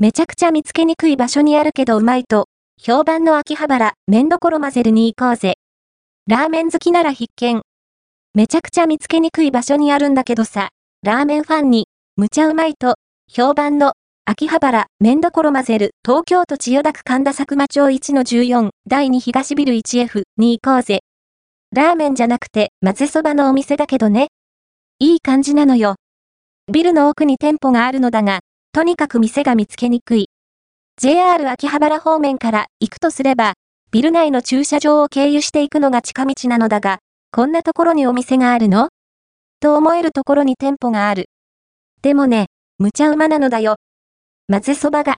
めちゃくちゃ見つけにくい場所にあるけどうまいと、評判の秋葉原、麺どころ混ぜるに行こうぜ。ラーメン好きなら必見。めちゃくちゃ見つけにくい場所にあるんだけどさ、ラーメンファンに、むちゃうまいと、評判の、秋葉原、麺どころ混ぜる、東京都千代田区神田佐久間町1-14、第2東ビル 1F に行こうぜ。ラーメンじゃなくて、混ぜそばのお店だけどね。いい感じなのよ。ビルの奥に店舗があるのだが、とにかく店が見つけにくい。JR 秋葉原方面から行くとすれば、ビル内の駐車場を経由していくのが近道なのだが、こんなところにお店があるの？と思えるところに店舗がある。でもね、無茶馬なのだよ。混ぜそばが